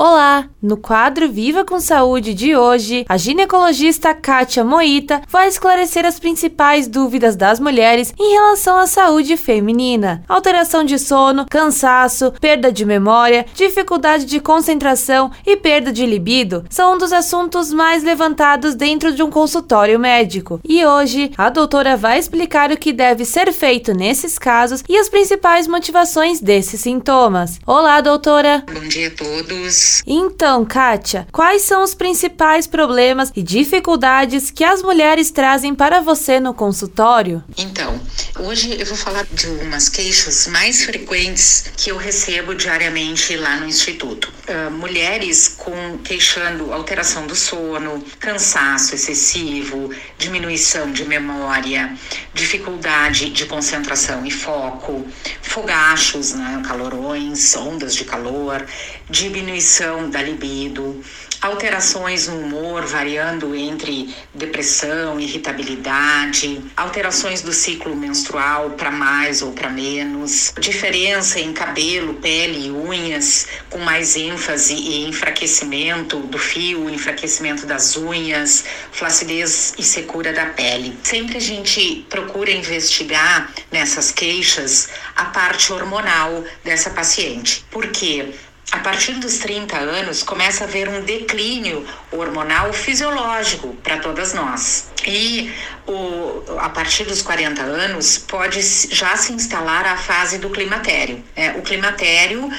Olá! No quadro Viva com Saúde de hoje, a ginecologista Kátia Moita vai esclarecer as principais dúvidas das mulheres em relação à saúde feminina: alteração de sono, cansaço, perda de memória, dificuldade de concentração e perda de libido são um dos assuntos mais levantados dentro de um consultório médico. E hoje, a doutora vai explicar o que deve ser feito nesses casos e as principais motivações desses sintomas. Olá, doutora! Bom dia a todos! Então, Kátia, quais são os principais problemas e dificuldades que as mulheres trazem para você no consultório? Então, hoje eu vou falar de umas queixas mais frequentes que eu recebo diariamente lá no Instituto. Uh, mulheres com queixando alteração do sono, cansaço excessivo, diminuição de memória, dificuldade de concentração e foco, fogachos, né, calorões, ondas de calor, diminuição da libido, alterações no humor variando entre depressão, irritabilidade, alterações do ciclo menstrual para mais ou para menos, diferença em cabelo, pele e unhas com mais ênfase e enfraquecimento do fio, enfraquecimento das unhas, flacidez e secura da pele. Sempre a gente procura investigar nessas queixas a parte hormonal dessa paciente. Por quê? A partir dos 30 anos, começa a haver um declínio hormonal fisiológico para todas nós. E o, a partir dos 40 anos, pode já se instalar a fase do climatério. É, o climatério, uh,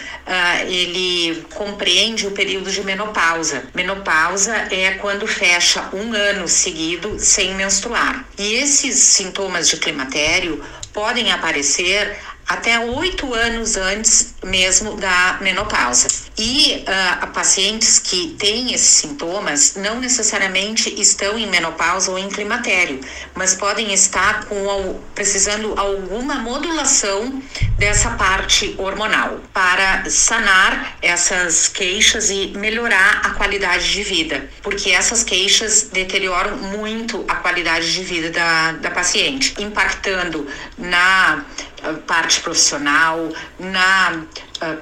ele compreende o período de menopausa. Menopausa é quando fecha um ano seguido sem menstruar. E esses sintomas de climatério podem aparecer até oito anos antes mesmo da menopausa. E uh, pacientes que têm esses sintomas não necessariamente estão em menopausa ou em climatério, mas podem estar com precisando alguma modulação dessa parte hormonal para sanar essas queixas e melhorar a qualidade de vida, porque essas queixas deterioram muito a qualidade de vida da, da paciente, impactando na parte profissional, na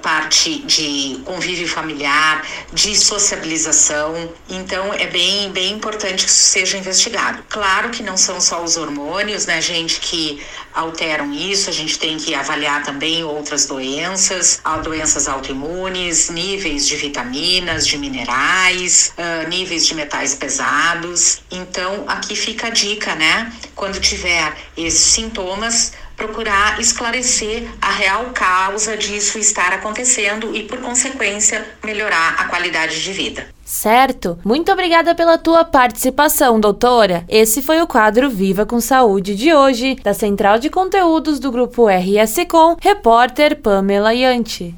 parte de convívio familiar, de sociabilização. Então é bem, bem importante que isso seja investigado. Claro que não são só os hormônios, né, gente, que alteram isso, a gente tem que avaliar também outras doenças, doenças autoimunes, níveis de vitaminas, de minerais, uh, níveis de metais pesados. Então aqui fica a dica, né? Quando tiver esses sintomas, procurar esclarecer a real causa disso estar acontecendo e, por consequência, melhorar a qualidade de vida. Certo. Muito obrigada pela tua participação, doutora. Esse foi o quadro Viva com Saúde de hoje, da Central de Conteúdos do Grupo RS Com, repórter Pamela Yanti.